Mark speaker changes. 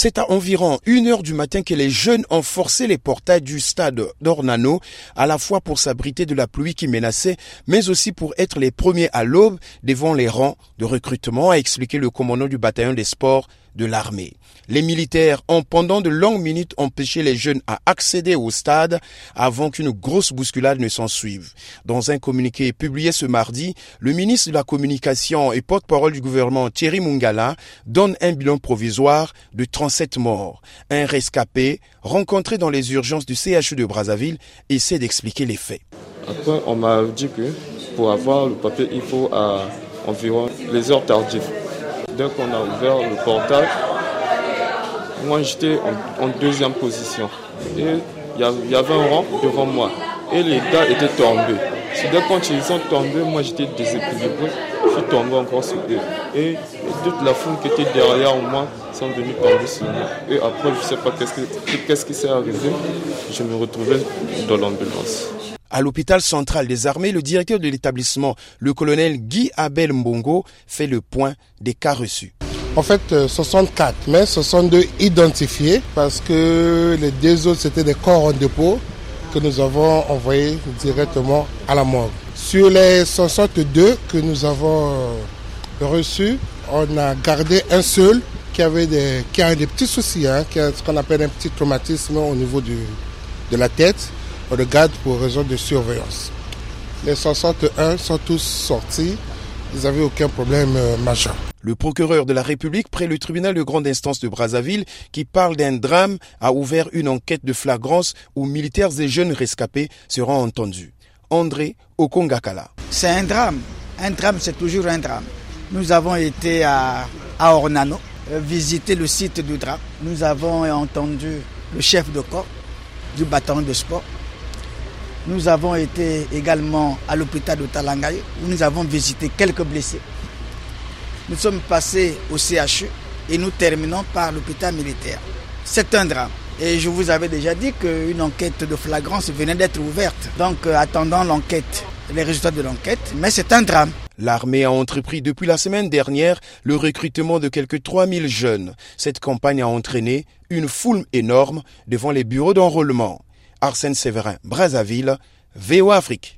Speaker 1: C'est à environ une heure du matin que les jeunes ont forcé les portails du stade d'Ornano, à la fois pour s'abriter de la pluie qui menaçait, mais aussi pour être les premiers à l'aube devant les rangs de recrutement, a expliqué le commandant du bataillon des sports de l'armée. Les militaires ont pendant de longues minutes empêché les jeunes à accéder au stade avant qu'une grosse bousculade ne s'en suive. Dans un communiqué publié ce mardi, le ministre de la Communication et porte-parole du gouvernement Thierry Mungala donne un bilan provisoire de 37 morts. Un rescapé rencontré dans les urgences du CHU de Brazzaville essaie d'expliquer les faits.
Speaker 2: Après, on m'a dit que pour avoir le papier, il faut environ les heures tardives. Dès qu'on a ouvert le portail, moi j'étais en, deuxième position. Et il y, avait un rang devant moi. Et les gars étaient tombés. Dès quand ils sont tombés, moi j'étais déséquilibré. Je suis tombé encore sur eux. Et, toute la foule qui était derrière moi sont venus tomber sur moi. Et après, je ne sais pas qu'est-ce qui s'est arrivé. Je me retrouvais dans l'ambulance.
Speaker 1: À l'hôpital central des armées, le directeur de l'établissement, le colonel Guy Abel Mbongo, fait le point des cas reçus.
Speaker 3: En fait, 64, euh, mais 62 identifiés parce que les deux autres, c'était des corps en dépôt que nous avons envoyés directement à la mort. Sur les 62 que nous avons euh, reçus, on a gardé un seul qui avait des, qui a des petits soucis, hein, qui a ce qu'on appelle un petit traumatisme au niveau du, de la tête. On le garde pour raison de surveillance. Les 61 sont tous sortis. Ils n'avaient aucun problème euh, majeur.
Speaker 1: Le procureur de la République près le tribunal de grande instance de Brazzaville, qui parle d'un drame, a ouvert une enquête de flagrance où militaires et jeunes rescapés seront entendus. André Okongakala.
Speaker 4: C'est un drame. Un drame, c'est toujours un drame. Nous avons été à, à Ornano, euh, visiter le site du drame. Nous avons entendu le chef de corps du bâtiment de sport. Nous avons été également à l'hôpital de Talangaye où nous avons visité quelques blessés. Nous sommes passés au CHU et nous terminons par l'hôpital militaire. C'est un drame. Et je vous avais déjà dit qu'une enquête de flagrance venait d'être ouverte. Donc euh, attendons l'enquête, les résultats de l'enquête, mais c'est un drame.
Speaker 1: L'armée a entrepris depuis la semaine dernière le recrutement de quelques 3000 jeunes. Cette campagne a entraîné une foule énorme devant les bureaux d'enrôlement. Arsène Séverin, Brazzaville, VO Afrique.